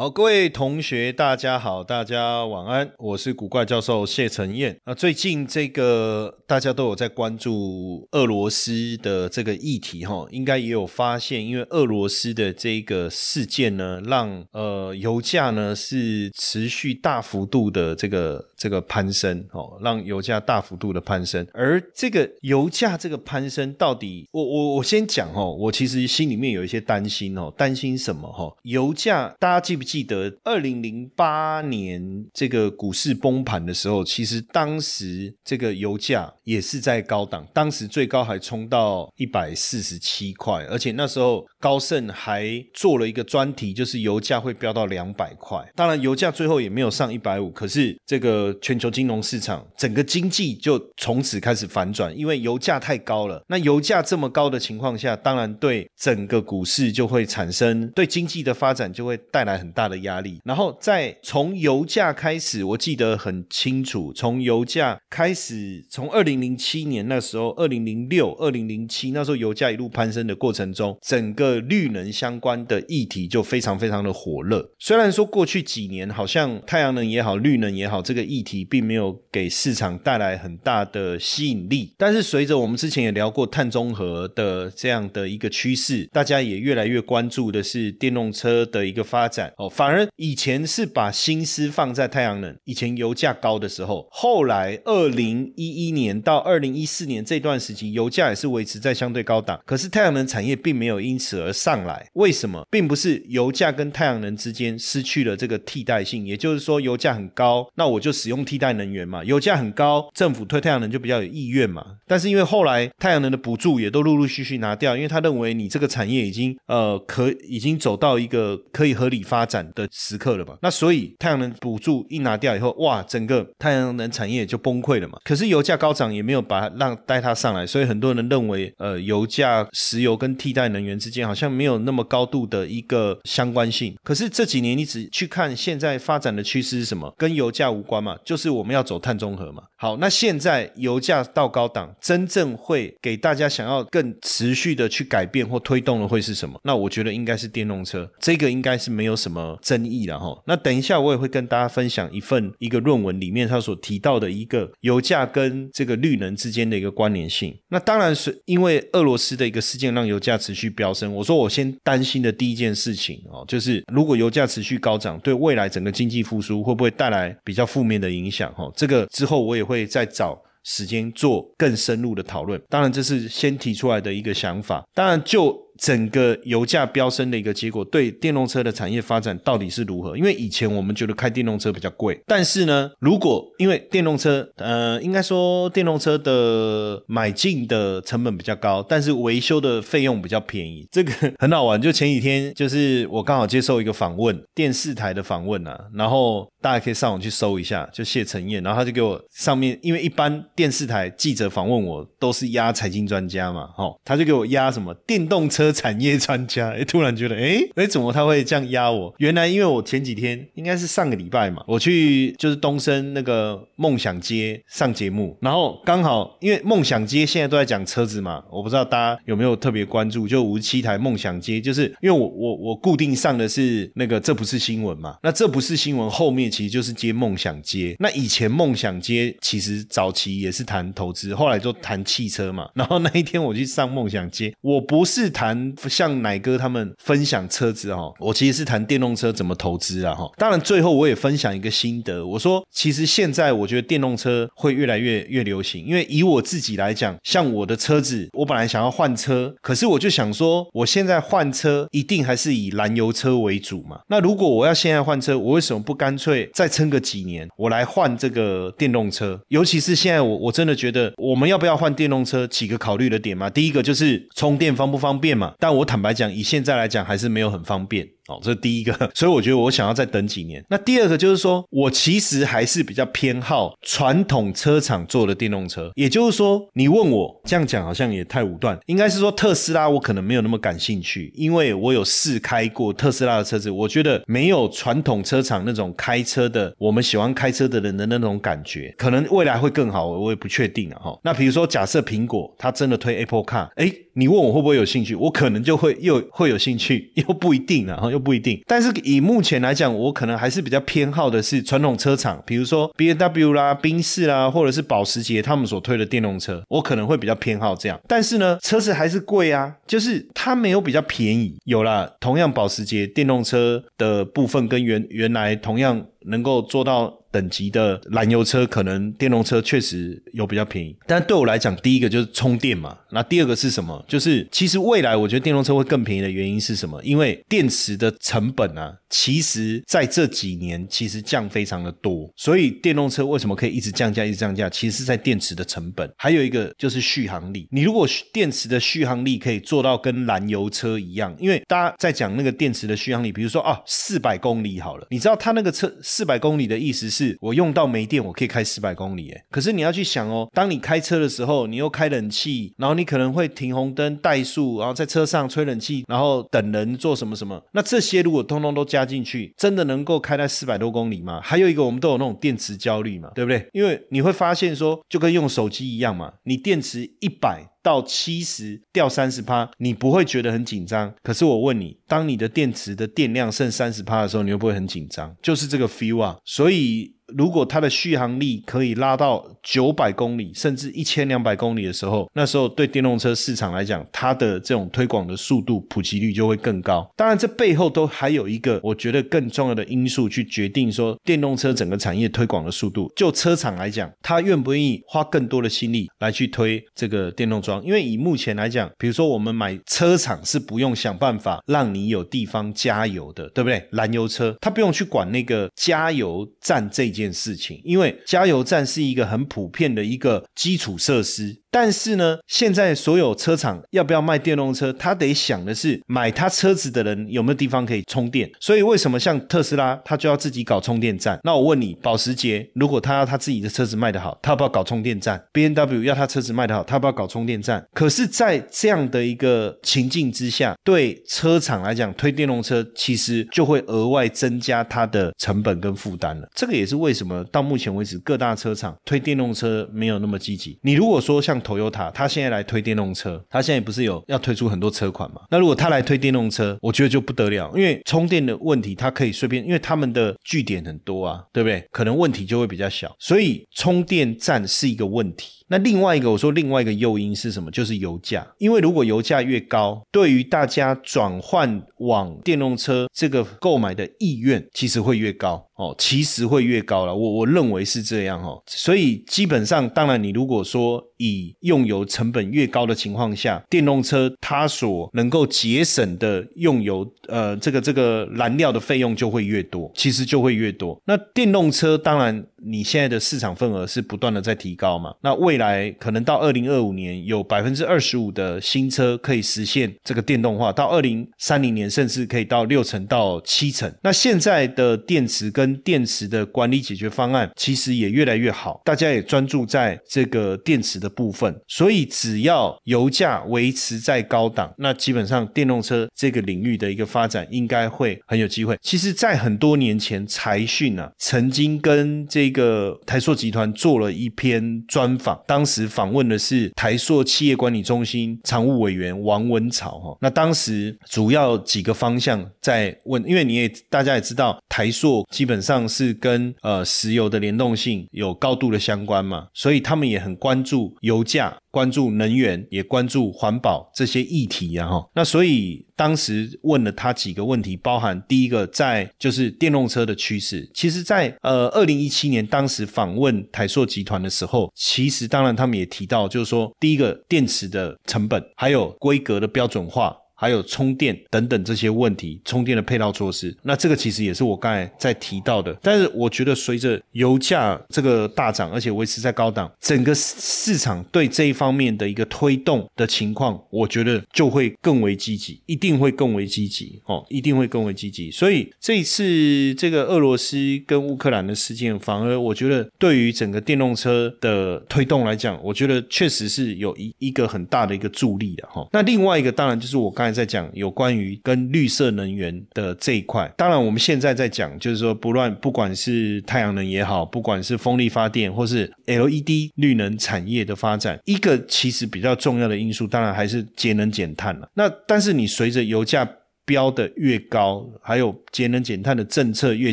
好，各位同学，大家好，大家晚安，我是古怪教授谢承彦。那最近这个大家都有在关注俄罗斯的这个议题哈，应该也有发现，因为俄罗斯的这个事件呢，让呃油价呢是持续大幅度的这个这个攀升哦，让油价大幅度的攀升。而这个油价这个攀升到底，我我我先讲哦，我其实心里面有一些担心哦，担心什么哈？油价大家记不？记得二零零八年这个股市崩盘的时候，其实当时这个油价也是在高档，当时最高还冲到一百四十七块，而且那时候高盛还做了一个专题，就是油价会飙到两百块。当然，油价最后也没有上一百五，可是这个全球金融市场整个经济就从此开始反转，因为油价太高了。那油价这么高的情况下，当然对整个股市就会产生对经济的发展就会带来很大。的压力，然后再从油价开始，我记得很清楚，从油价开始，从二零零七年那时候，二零零六、二零零七那时候油价一路攀升的过程中，整个绿能相关的议题就非常非常的火热。虽然说过去几年好像太阳能也好，绿能也好，这个议题并没有给市场带来很大的吸引力，但是随着我们之前也聊过碳中和的这样的一个趋势，大家也越来越关注的是电动车的一个发展哦。反而以前是把心思放在太阳能，以前油价高的时候，后来二零一一年到到二零一四年这段时期，油价也是维持在相对高档，可是太阳能产业并没有因此而上来。为什么？并不是油价跟太阳能之间失去了这个替代性，也就是说油价很高，那我就使用替代能源嘛。油价很高，政府推太阳能就比较有意愿嘛。但是因为后来太阳能的补助也都陆陆续续拿掉，因为他认为你这个产业已经呃可已经走到一个可以合理发展。的时刻了吧？那所以太阳能补助一拿掉以后，哇，整个太阳能产业就崩溃了嘛。可是油价高涨也没有把让带它上来，所以很多人认为，呃，油价、石油跟替代能源之间好像没有那么高度的一个相关性。可是这几年你只去看现在发展的趋势是什么？跟油价无关嘛，就是我们要走碳中和嘛。好，那现在油价到高档，真正会给大家想要更持续的去改变或推动的会是什么？那我觉得应该是电动车，这个应该是没有什么。争议了哈，那等一下我也会跟大家分享一份一个论文里面他所提到的一个油价跟这个绿能之间的一个关联性。那当然是因为俄罗斯的一个事件让油价持续飙升。我说我先担心的第一件事情哦，就是如果油价持续高涨，对未来整个经济复苏会不会带来比较负面的影响？哈，这个之后我也会再找时间做更深入的讨论。当然这是先提出来的一个想法。当然就。整个油价飙升的一个结果，对电动车的产业发展到底是如何？因为以前我们觉得开电动车比较贵，但是呢，如果因为电动车，呃，应该说电动车的买进的成本比较高，但是维修的费用比较便宜，这个很好玩。就前几天，就是我刚好接受一个访问，电视台的访问啊，然后大家可以上网去搜一下，就谢承彦，然后他就给我上面，因为一般电视台记者访问我都是压财经专家嘛，哦，他就给我压什么电动车。产业专家，哎，突然觉得，哎，哎，怎么他会这样压我？原来因为我前几天应该是上个礼拜嘛，我去就是东升那个梦想街上节目，然后刚好因为梦想街现在都在讲车子嘛，我不知道大家有没有特别关注，就五十七台梦想街，就是因为我我我固定上的是那个这不是新闻嘛，那这不是新闻后面其实就是接梦想街，那以前梦想街其实早期也是谈投资，后来就谈汽车嘛，然后那一天我去上梦想街，我不是谈。像奶哥他们分享车子哈，我其实是谈电动车怎么投资啊哈。当然最后我也分享一个心得，我说其实现在我觉得电动车会越来越越流行，因为以我自己来讲，像我的车子，我本来想要换车，可是我就想说，我现在换车一定还是以燃油车为主嘛。那如果我要现在换车，我为什么不干脆再撑个几年，我来换这个电动车？尤其是现在，我我真的觉得我们要不要换电动车？几个考虑的点嘛，第一个就是充电方不方便嘛。但我坦白讲，以现在来讲，还是没有很方便。哦，这是第一个，所以我觉得我想要再等几年。那第二个就是说，我其实还是比较偏好传统车厂做的电动车。也就是说，你问我这样讲好像也太武断，应该是说特斯拉我可能没有那么感兴趣，因为我有试开过特斯拉的车子，我觉得没有传统车厂那种开车的我们喜欢开车的人的那种感觉，可能未来会更好，我也不确定啊。哈，那比如说假设苹果它真的推 Apple Car，哎，你问我会不会有兴趣，我可能就会又会有兴趣，又不一定啊，又。不一定，但是以目前来讲，我可能还是比较偏好的是传统车厂，比如说 B M W 啦、宾士啦，或者是保时捷他们所推的电动车，我可能会比较偏好这样。但是呢，车子还是贵啊，就是它没有比较便宜。有了同样保时捷电动车的部分，跟原原来同样能够做到。等级的燃油车可能电动车确实有比较便宜，但对我来讲，第一个就是充电嘛。那第二个是什么？就是其实未来我觉得电动车会更便宜的原因是什么？因为电池的成本啊，其实在这几年其实降非常的多。所以电动车为什么可以一直降价、一直降价？其实是在电池的成本，还有一个就是续航力。你如果电池的续航力可以做到跟燃油车一样，因为大家在讲那个电池的续航力，比如说啊，四百公里好了，你知道它那个车四百公里的意思是？是我用到没电，我可以开四百公里，哎，可是你要去想哦，当你开车的时候，你又开冷气，然后你可能会停红灯、怠速，然后在车上吹冷气，然后等人做什么什么，那这些如果通通都加进去，真的能够开在四百多公里吗？还有一个，我们都有那种电池焦虑嘛，对不对？因为你会发现说，就跟用手机一样嘛，你电池一百。到七十掉三十趴，你不会觉得很紧张。可是我问你，当你的电池的电量剩三十趴的时候，你会不会很紧张？就是这个 feel 啊，所以。如果它的续航力可以拉到九百公里，甚至一千两百公里的时候，那时候对电动车市场来讲，它的这种推广的速度、普及率就会更高。当然，这背后都还有一个我觉得更重要的因素去决定说电动车整个产业推广的速度。就车厂来讲，他愿不愿意花更多的心力来去推这个电动桩？因为以目前来讲，比如说我们买车厂是不用想办法让你有地方加油的，对不对？燃油车它不用去管那个加油站这。件事情，因为加油站是一个很普遍的一个基础设施。但是呢，现在所有车厂要不要卖电动车，他得想的是买他车子的人有没有地方可以充电。所以为什么像特斯拉，他就要自己搞充电站？那我问你，保时捷如果他要他自己的车子卖得好，他要不要搞充电站？B N W 要他车子卖得好，他要不要搞充电站？可是，在这样的一个情境之下，对车厂来讲，推电动车其实就会额外增加它的成本跟负担了。这个也是为什么到目前为止各大车厂推电动车没有那么积极。你如果说像 Toyota，他现在来推电动车，他现在不是有要推出很多车款嘛？那如果他来推电动车，我觉得就不得了，因为充电的问题，它可以随便，因为他们的据点很多啊，对不对？可能问题就会比较小，所以充电站是一个问题。那另外一个，我说另外一个诱因是什么？就是油价。因为如果油价越高，对于大家转换往电动车这个购买的意愿，其实会越高哦，其实会越高了。我我认为是这样哦。所以基本上，当然你如果说以用油成本越高的情况下，电动车它所能够节省的用油，呃，这个这个燃料的费用就会越多，其实就会越多。那电动车当然。你现在的市场份额是不断的在提高嘛？那未来可能到二零二五年有百分之二十五的新车可以实现这个电动化，到二零三零年甚至可以到六成到七成。那现在的电池跟电池的管理解决方案其实也越来越好，大家也专注在这个电池的部分。所以只要油价维持在高档，那基本上电动车这个领域的一个发展应该会很有机会。其实，在很多年前，财讯啊曾经跟这个台塑集团做了一篇专访，当时访问的是台硕企业管理中心常务委员王文草哈。那当时主要几个方向在问，因为你也大家也知道，台硕基本上是跟呃石油的联动性有高度的相关嘛，所以他们也很关注油价。关注能源，也关注环保这些议题啊哈。那所以当时问了他几个问题，包含第一个在就是电动车的趋势。其实，在呃二零一七年当时访问台硕集团的时候，其实当然他们也提到，就是说第一个电池的成本，还有规格的标准化。还有充电等等这些问题，充电的配套措施。那这个其实也是我刚才在提到的。但是我觉得随着油价这个大涨，而且维持在高档，整个市场对这一方面的一个推动的情况，我觉得就会更为积极，一定会更为积极哦，一定会更为积极。所以这一次这个俄罗斯跟乌克兰的事件，反而我觉得对于整个电动车的推动来讲，我觉得确实是有一一个很大的一个助力的哈。那另外一个当然就是我刚才在讲有关于跟绿色能源的这一块，当然我们现在在讲就是说不乱，不管是太阳能也好，不管是风力发电或是 LED 绿能产业的发展，一个其实比较重要的因素，当然还是节能减碳了。那但是你随着油价标的越高，还有节能减碳的政策越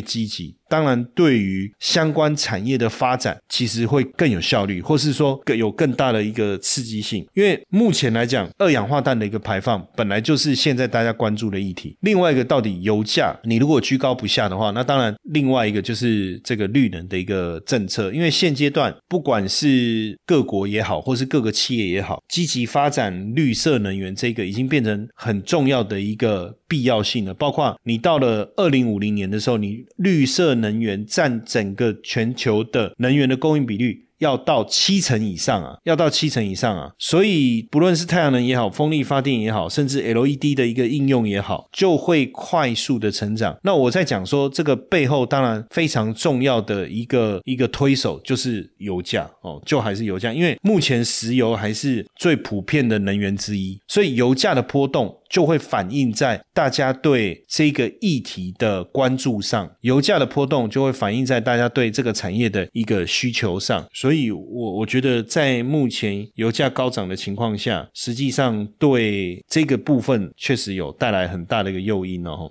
积极。当然，对于相关产业的发展，其实会更有效率，或是说更有更大的一个刺激性。因为目前来讲，二氧化碳的一个排放本来就是现在大家关注的议题。另外一个，到底油价你如果居高不下的话，那当然另外一个就是这个绿能的一个政策。因为现阶段不管是各国也好，或是各个企业也好，积极发展绿色能源，这个已经变成很重要的一个必要性了。包括你到了二零五零年的时候，你绿色能源占整个全球的能源的供应比率。要到七成以上啊，要到七成以上啊，所以不论是太阳能也好，风力发电也好，甚至 LED 的一个应用也好，就会快速的成长。那我在讲说，这个背后当然非常重要的一个一个推手就是油价哦，就还是油价，因为目前石油还是最普遍的能源之一，所以油价的波动就会反映在大家对这个议题的关注上，油价的波动就会反映在大家对这个产业的一个需求上，所。所以，我我觉得在目前油价高涨的情况下，实际上对这个部分确实有带来很大的一个诱因哦。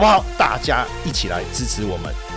好不好？大家一起来支持我们。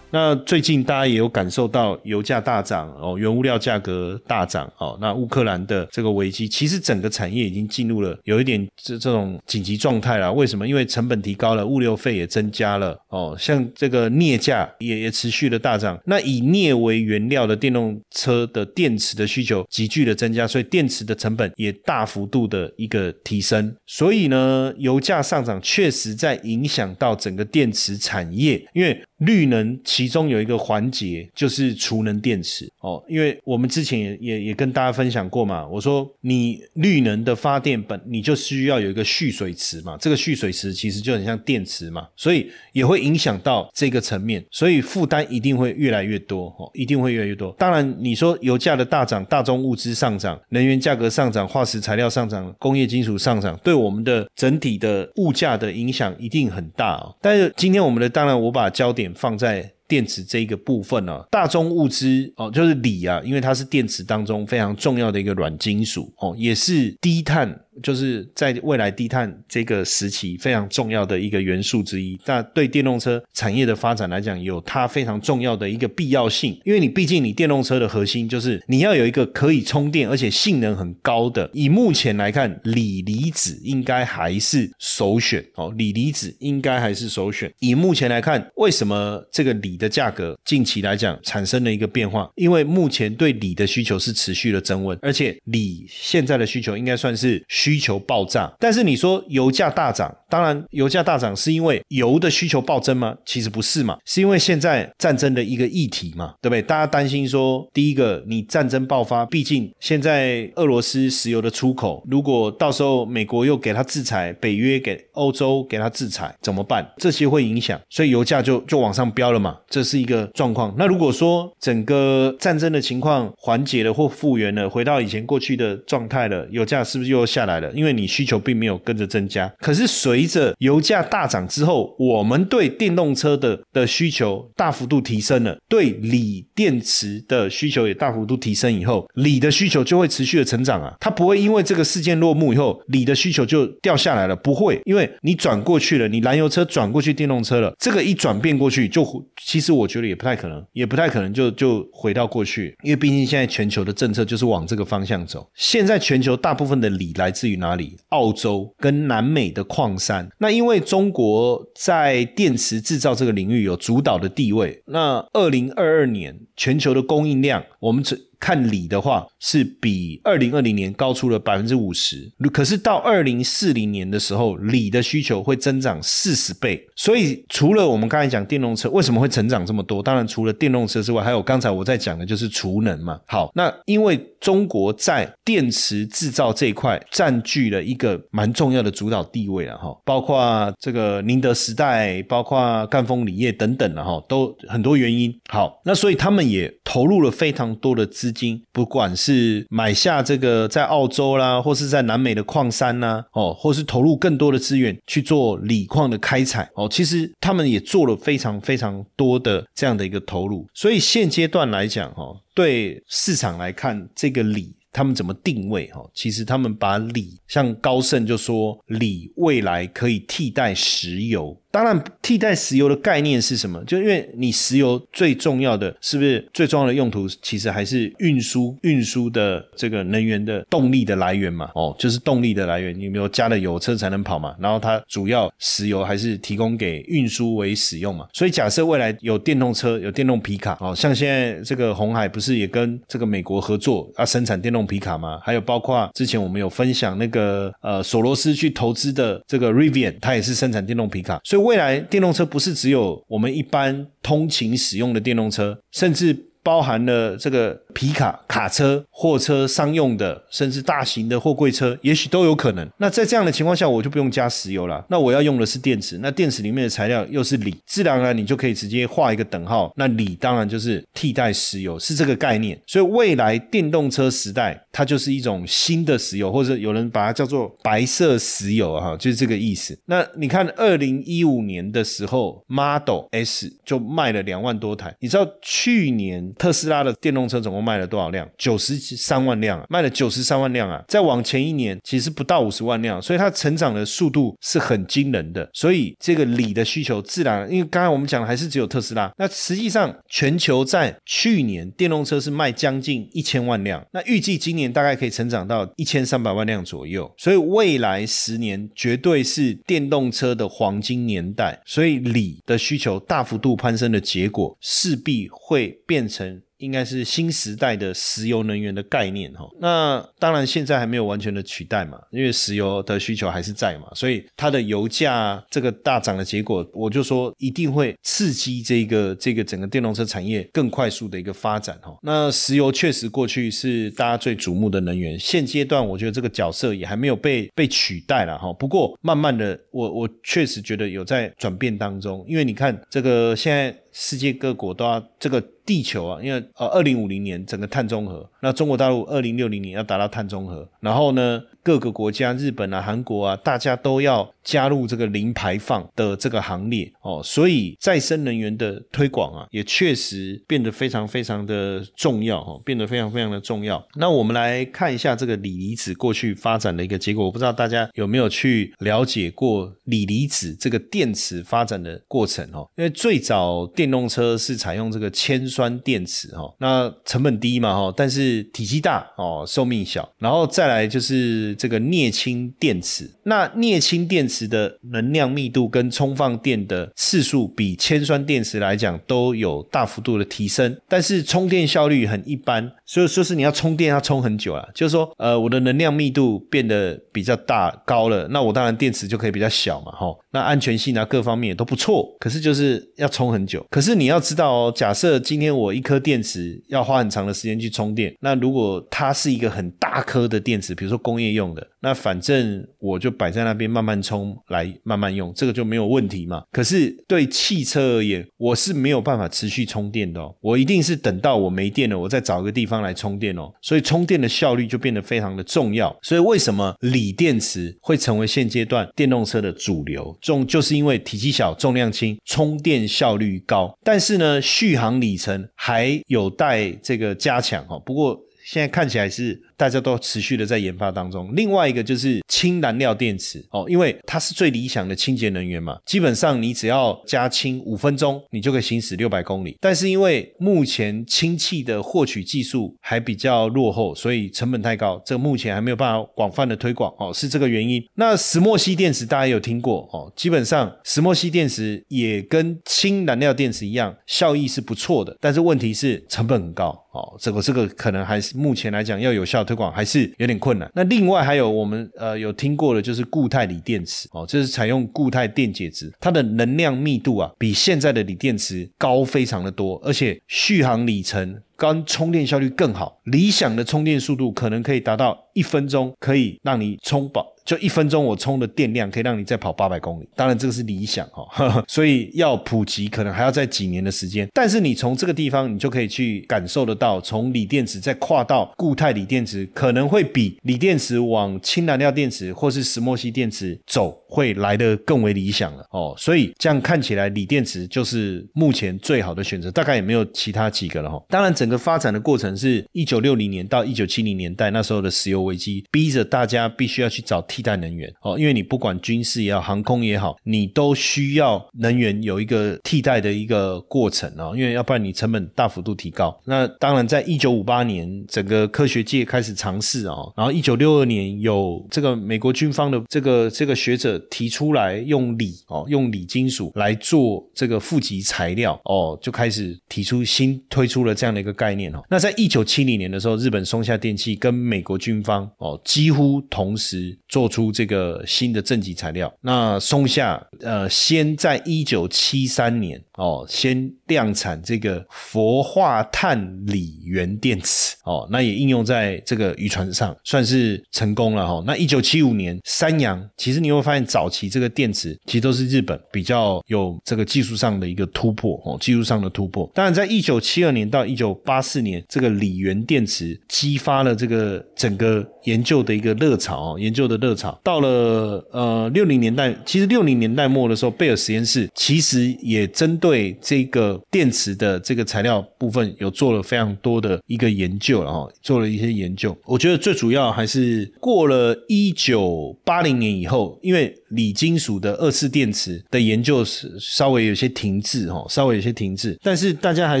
那最近大家也有感受到油价大涨哦，原物料价格大涨哦。那乌克兰的这个危机，其实整个产业已经进入了有一点这这种紧急状态了。为什么？因为成本提高了，物流费也增加了哦。像这个镍价也也持续的大涨。那以镍为原料的电动车的电池的需求急剧的增加，所以电池的成本也大幅度的一个提升。所以呢，油价上涨确实在影响到整个电池产业，因为。绿能其其中有一个环节就是储能电池哦，因为我们之前也也也跟大家分享过嘛，我说你绿能的发电本你就需要有一个蓄水池嘛，这个蓄水池其实就很像电池嘛，所以也会影响到这个层面，所以负担一定会越来越多哦，一定会越来越多。当然你说油价的大涨，大宗物资上涨，能源价格上涨，化石材料上涨，工业金属上涨，对我们的整体的物价的影响一定很大哦。但是今天我们的当然我把焦点。放在电池这一个部分呢，大宗物资哦，就是锂啊，因为它是电池当中非常重要的一个软金属哦，也是低碳。就是在未来低碳这个时期非常重要的一个元素之一，那对电动车产业的发展来讲，有它非常重要的一个必要性。因为你毕竟你电动车的核心就是你要有一个可以充电而且性能很高的。以目前来看，锂离子应该还是首选哦，锂离子应该还是首选。以目前来看，为什么这个锂的价格近期来讲产生了一个变化？因为目前对锂的需求是持续的增温，而且锂现在的需求应该算是。需求爆炸。但是你说油价大涨，当然油价大涨是因为油的需求暴增吗？其实不是嘛，是因为现在战争的一个议题嘛，对不对？大家担心说，第一个你战争爆发，毕竟现在俄罗斯石油的出口，如果到时候美国又给他制裁，北约给欧洲给他制裁，怎么办？这些会影响，所以油价就就往上飙了嘛，这是一个状况。那如果说整个战争的情况缓解了或复原了，回到以前过去的状态了，油价是不是又下来来了？因为你需求并没有跟着增加。可是随着油价大涨之后，我们对电动车的的需求大幅度提升了，对锂电池的需求也大幅度提升以后，锂的需求就会持续的成长啊，它不会因为这个事件落幕以后，锂的需求就掉下来了，不会，因为你转过去了，你燃油车转过去电动车了，这个一转变过去，就其实我觉得也不太可能，也不太可能就就回到过去，因为毕竟现在全球的政策就是往这个方向走。现在全球大部分的锂来自至于哪里？澳洲跟南美的矿山。那因为中国在电池制造这个领域有主导的地位，那二零二二年全球的供应量，我们只。看锂的话，是比二零二零年高出了百分之五十。可是到二零四零年的时候，锂的需求会增长四十倍。所以除了我们刚才讲电动车为什么会成长这么多，当然除了电动车之外，还有刚才我在讲的就是储能嘛。好，那因为中国在电池制造这一块占据了一个蛮重要的主导地位了哈，包括这个宁德时代，包括赣锋锂业等等了哈，都很多原因。好，那所以他们也投入了非常多的资。金不管是买下这个在澳洲啦，或是在南美的矿山呐，哦，或是投入更多的资源去做锂矿的开采，哦，其实他们也做了非常非常多的这样的一个投入。所以现阶段来讲，哈，对市场来看，这个锂他们怎么定位？哈，其实他们把锂，像高盛就说，锂未来可以替代石油。当然，替代石油的概念是什么？就因为你石油最重要的是不是最重要的用途，其实还是运输运输的这个能源的动力的来源嘛？哦，就是动力的来源，你没有加了油车才能跑嘛？然后它主要石油还是提供给运输为使用嘛？所以假设未来有电动车、有电动皮卡，哦，像现在这个红海不是也跟这个美国合作啊，生产电动皮卡吗？还有包括之前我们有分享那个呃索罗斯去投资的这个 Rivian，它也是生产电动皮卡，所以。未来电动车不是只有我们一般通勤使用的电动车，甚至。包含了这个皮卡、卡车、货车、商用的，甚至大型的货柜车，也许都有可能。那在这样的情况下，我就不用加石油了。那我要用的是电池，那电池里面的材料又是锂，自然而然你就可以直接画一个等号。那锂当然就是替代石油，是这个概念。所以未来电动车时代，它就是一种新的石油，或者有人把它叫做白色石油哈，就是这个意思。那你看，二零一五年的时候，Model S 就卖了两万多台。你知道去年？特斯拉的电动车总共卖了多少辆？九十三万辆啊，卖了九十三万辆啊！再往前一年，其实不到五十万辆，所以它成长的速度是很惊人的。所以这个锂的需求自然，因为刚才我们讲的还是只有特斯拉，那实际上全球在去年电动车是卖将近一千万辆，那预计今年大概可以成长到一千三百万辆左右。所以未来十年绝对是电动车的黄金年代，所以锂的需求大幅度攀升的结果，势必会变成。应该是新时代的石油能源的概念哈，那当然现在还没有完全的取代嘛，因为石油的需求还是在嘛，所以它的油价这个大涨的结果，我就说一定会刺激这个这个整个电动车产业更快速的一个发展哈。那石油确实过去是大家最瞩目的能源，现阶段我觉得这个角色也还没有被被取代了哈。不过慢慢的，我我确实觉得有在转变当中，因为你看这个现在。世界各国都要这个地球啊，因为呃，二零五零年整个碳中和，那中国大陆二零六零年要达到碳中和，然后呢？各个国家，日本啊、韩国啊，大家都要加入这个零排放的这个行列哦，所以再生能源的推广啊，也确实变得非常非常的重要哦，变得非常非常的重要。那我们来看一下这个锂离子过去发展的一个结果，我不知道大家有没有去了解过锂离子这个电池发展的过程哦？因为最早电动车是采用这个铅酸电池哦，那成本低嘛哈，但是体积大哦，寿命小，然后再来就是。这个镍氢电池，那镍氢电池的能量密度跟充放电的次数比铅酸电池来讲都有大幅度的提升，但是充电效率很一般，所以说是你要充电要充很久啊，就是说呃我的能量密度变得比较大高了，那我当然电池就可以比较小嘛，哈，那安全性啊各方面也都不错，可是就是要充很久。可是你要知道哦，假设今天我一颗电池要花很长的时间去充电，那如果它是一个很大颗的电池，比如说工业用的，那反正我就摆在那边慢慢充来慢慢用，这个就没有问题嘛。可是对汽车而言，我是没有办法持续充电的哦，我一定是等到我没电了，我再找个地方来充电哦。所以充电的效率就变得非常的重要。所以为什么锂电池会成为现阶段电动车的主流？重就是因为体积小、重量轻、充电效率高。但是呢，续航里程还有待这个加强哦。不过现在看起来是。大家都持续的在研发当中。另外一个就是氢燃料电池哦，因为它是最理想的清洁能源嘛。基本上你只要加氢五分钟，你就可以行驶六百公里。但是因为目前氢气的获取技术还比较落后，所以成本太高，这目前还没有办法广泛的推广哦，是这个原因。那石墨烯电池大家有听过哦，基本上石墨烯电池也跟氢燃料电池一样，效益是不错的，但是问题是成本很高哦。这个这个可能还是目前来讲要有效。推广还是有点困难。那另外还有我们呃有听过的，就是固态锂电池哦，这是采用固态电解质，它的能量密度啊比现在的锂电池高非常的多，而且续航里程跟充电效率更好。理想的充电速度可能可以达到一分钟，可以让你充饱。就一分钟，我充的电量可以让你再跑八百公里。当然，这个是理想哈，所以要普及可能还要在几年的时间。但是你从这个地方，你就可以去感受得到，从锂电池再跨到固态锂电池，可能会比锂电池往氢燃料电池或是石墨烯电池走，会来得更为理想了哦。所以这样看起来，锂电池就是目前最好的选择，大概也没有其他几个了哈。当然，整个发展的过程是一九六零年到一九七零年代，那时候的石油危机逼着大家必须要去找。替代能源哦，因为你不管军事也好，航空也好，你都需要能源有一个替代的一个过程啊，因为要不然你成本大幅度提高。那当然，在一九五八年，整个科学界开始尝试啊，然后一九六二年有这个美国军方的这个这个学者提出来用锂哦，用锂金属来做这个负极材料哦，就开始提出新推出了这样的一个概念哦。那在一九七零年的时候，日本松下电器跟美国军方哦几乎同时做。做出这个新的正极材料，那松下呃，先在一九七三年哦，先量产这个氟化碳锂原电池哦，那也应用在这个渔船上，算是成功了哈。那一九七五年，三洋其实你会发现，早期这个电池其实都是日本比较有这个技术上的一个突破哦，技术上的突破。当然，在一九七二年到一九八四年，这个锂原电池激发了这个整个研究的一个热潮哦，研究的热潮。到了呃六零年代，其实六零年代末的时候，贝尔实验室其实也针对这个电池的这个材料部分，有做了非常多的一个研究然后，做了一些研究。我觉得最主要还是过了一九八零年以后，因为锂金属的二次电池的研究是稍微有些停滞哈，稍微有些停滞，但是大家还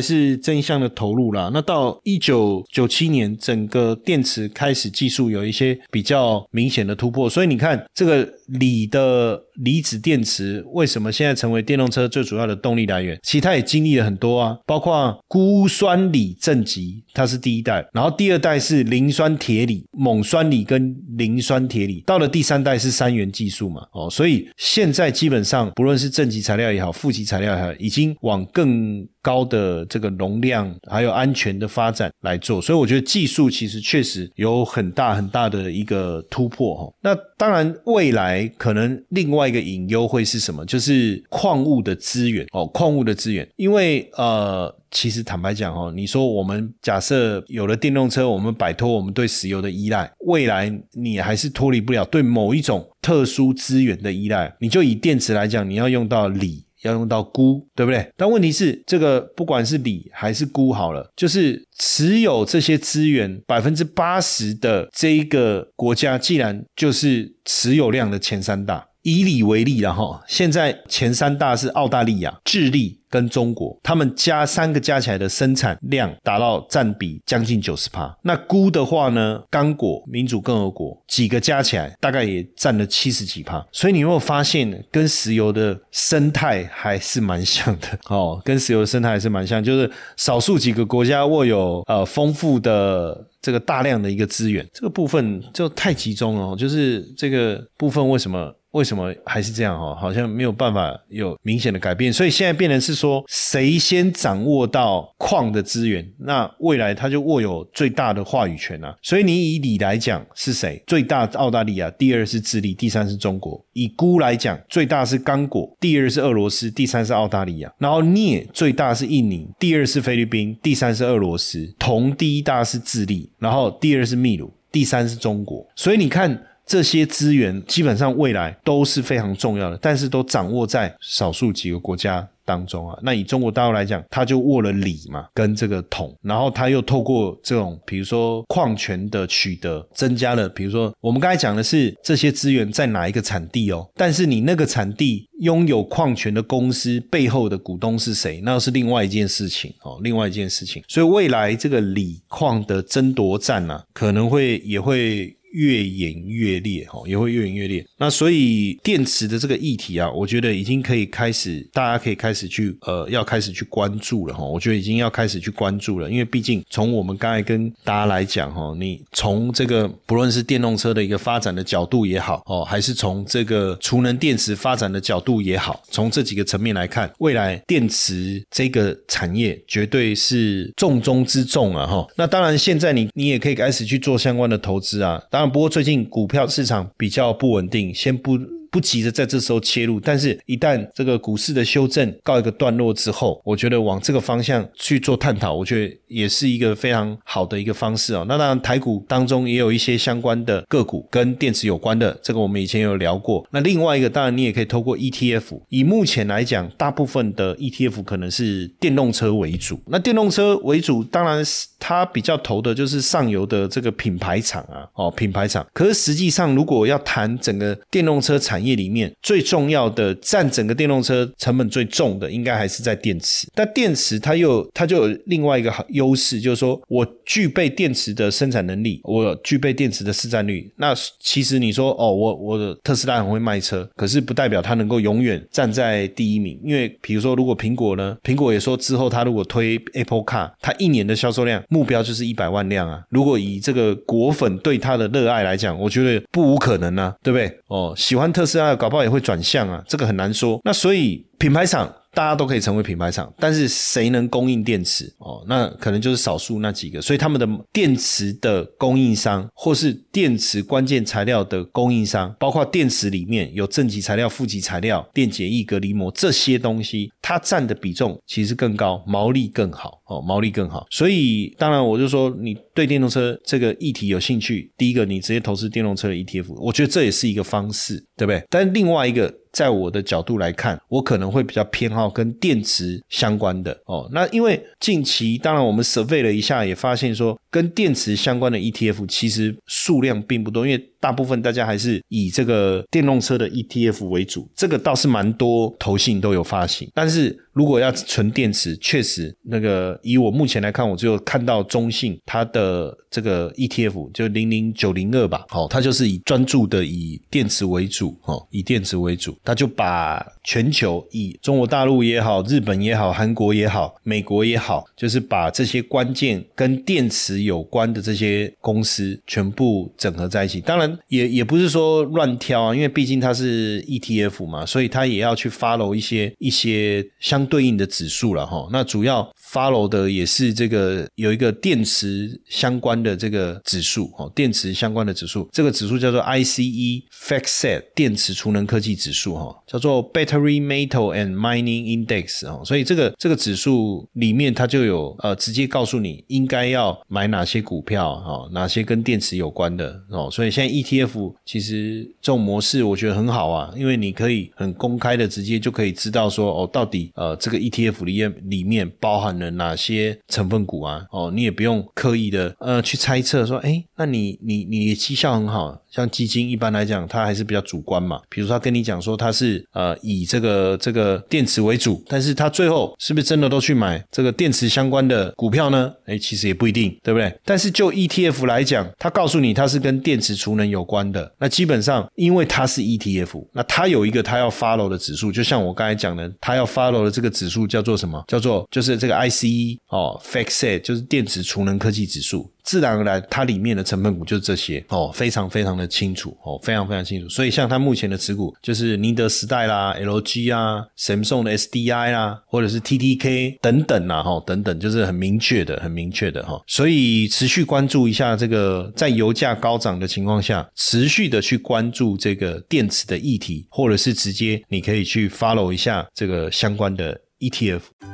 是正向的投入啦。那到一九九七年，整个电池开始技术有一些比较明显的突破。所以你看，这个锂的离子电池为什么现在成为电动车最主要的动力来源？其实它也经历了很多啊，包括钴酸锂正极，它是第一代，然后第二代是磷酸铁锂、锰酸锂跟磷酸铁锂，到了第三代是三元技术嘛，哦，所以现在基本上不论是正极材料也好，负极材料也好，已经往更高的这个容量还有安全的发展来做，所以我觉得技术其实确实有很大很大的一个突破哈。那当然未来可能另外。一个隐忧会是什么？就是矿物的资源哦，矿物的资源，因为呃，其实坦白讲哦，你说我们假设有了电动车，我们摆脱我们对石油的依赖，未来你还是脱离不了对某一种特殊资源的依赖。你就以电池来讲，你要用到锂。要用到钴，对不对？但问题是，这个不管是锂还是钴，好了，就是持有这些资源百分之八十的这一个国家，既然就是持有量的前三大。以锂为例了哈，现在前三大是澳大利亚、智利。跟中国，他们加三个加起来的生产量达到占比将近九十帕。那钴的话呢，刚果、民主共和国几个加起来大概也占了七十几帕。所以你有没有发现，跟石油的生态还是蛮像的哦？跟石油的生态还是蛮像，就是少数几个国家握有呃丰富的这个大量的一个资源，这个部分就太集中了。就是这个部分为什么？为什么还是这样哈？好像没有办法有明显的改变，所以现在变成是说，谁先掌握到矿的资源，那未来他就握有最大的话语权啊。所以你以锂来讲是谁？最大澳大利亚，第二是智利，第三是中国。以钴来讲，最大是刚果，第二是俄罗斯，第三是澳大利亚。然后镍最大是印尼，第二是菲律宾，第三是俄罗斯。铜第一大是智利，然后第二是秘鲁，第三是中国。所以你看。这些资源基本上未来都是非常重要的，但是都掌握在少数几个国家当中啊。那以中国大陆来讲，它就握了锂嘛，跟这个铜，然后它又透过这种比如说矿权的取得，增加了比如说我们刚才讲的是这些资源在哪一个产地哦，但是你那个产地拥有矿权的公司背后的股东是谁，那是另外一件事情哦，另外一件事情。所以未来这个锂矿的争夺战呢，可能会也会。越演越烈，哈，也会越演越烈。那所以电池的这个议题啊，我觉得已经可以开始，大家可以开始去，呃，要开始去关注了，哈。我觉得已经要开始去关注了，因为毕竟从我们刚才跟大家来讲，哈，你从这个不论是电动车的一个发展的角度也好，哦，还是从这个储能电池发展的角度也好，从这几个层面来看，未来电池这个产业绝对是重中之重啊，哈。那当然，现在你你也可以开始去做相关的投资啊，当。不过最近股票市场比较不稳定，先不。不急着在这时候切入，但是一旦这个股市的修正告一个段落之后，我觉得往这个方向去做探讨，我觉得也是一个非常好的一个方式哦。那当然，台股当中也有一些相关的个股跟电池有关的，这个我们以前有聊过。那另外一个，当然你也可以透过 ETF。以目前来讲，大部分的 ETF 可能是电动车为主。那电动车为主，当然是它比较投的就是上游的这个品牌厂啊，哦，品牌厂。可是实际上，如果要谈整个电动车产业业里面最重要的占整个电动车成本最重的，应该还是在电池。但电池它又它就有另外一个优势，就是说我具备电池的生产能力，我具备电池的市占率。那其实你说哦，我我的特斯拉很会卖车，可是不代表它能够永远站在第一名。因为比如说，如果苹果呢，苹果也说之后它如果推 Apple Car，它一年的销售量目标就是一百万辆啊。如果以这个果粉对它的热爱来讲，我觉得不无可能啊，对不对？哦，喜欢特斯拉，搞不好也会转向啊，这个很难说。那所以品牌厂。大家都可以成为品牌厂，但是谁能供应电池哦？那可能就是少数那几个。所以他们的电池的供应商，或是电池关键材料的供应商，包括电池里面有正极材料、负极材料、电解液、隔离膜这些东西，它占的比重其实更高，毛利更好哦，毛利更好。所以当然，我就说你对电动车这个议题有兴趣，第一个你直接投资电动车的 ETF，我觉得这也是一个方式，对不对？但另外一个。在我的角度来看，我可能会比较偏好跟电池相关的哦。那因为近期，当然我们 survey 了一下，也发现说跟电池相关的 ETF 其实数量并不多，因为大部分大家还是以这个电动车的 ETF 为主。这个倒是蛮多投信都有发行，但是。如果要纯电池，确实那个以我目前来看，我就看到中信它的这个 ETF 就零零九零二吧，哦，它就是以专注的以电池为主，哦，以电池为主，它就把全球以中国大陆也好、日本也好、韩国也好、美国也好，就是把这些关键跟电池有关的这些公司全部整合在一起。当然，也也不是说乱挑啊，因为毕竟它是 ETF 嘛，所以它也要去 follow 一些一些相。对应的指数了哈，那主要 follow 的也是这个有一个电池相关的这个指数哦，电池相关的指数，这个指数叫做 ICE FactSet 电池储能科技指数哈，叫做 Battery Metal and Mining Index 哦，所以这个这个指数里面它就有呃直接告诉你应该要买哪些股票哈，哪些跟电池有关的哦，所以现在 ETF 其实这种模式我觉得很好啊，因为你可以很公开的直接就可以知道说哦到底呃。这个 ETF 里面里面包含了。哪些成分股啊，哦，你也不用刻意的呃去猜测说，哎，那你你你绩效很好。像基金一般来讲，它还是比较主观嘛。比如，他跟你讲说它是呃以这个这个电池为主，但是他最后是不是真的都去买这个电池相关的股票呢？哎，其实也不一定，对不对？但是就 ETF 来讲，他告诉你它是跟电池储能有关的，那基本上因为它是 ETF，那它有一个它要 follow 的指数，就像我刚才讲的，它要 follow 的这个指数叫做什么？叫做就是这个 I C 哦，FactSet 就是电池储能科技指数。自然而然，它里面的成分股就是这些哦，非常非常的清楚哦，非常非常清楚。所以像它目前的持股，就是宁德时代啦、LG 啊、Samsung 的 SDI 啦，或者是 TTK 等等啦，哈，等等，就是很明确的、很明确的哈。所以持续关注一下这个，在油价高涨的情况下，持续的去关注这个电池的议题，或者是直接你可以去 follow 一下这个相关的 ETF。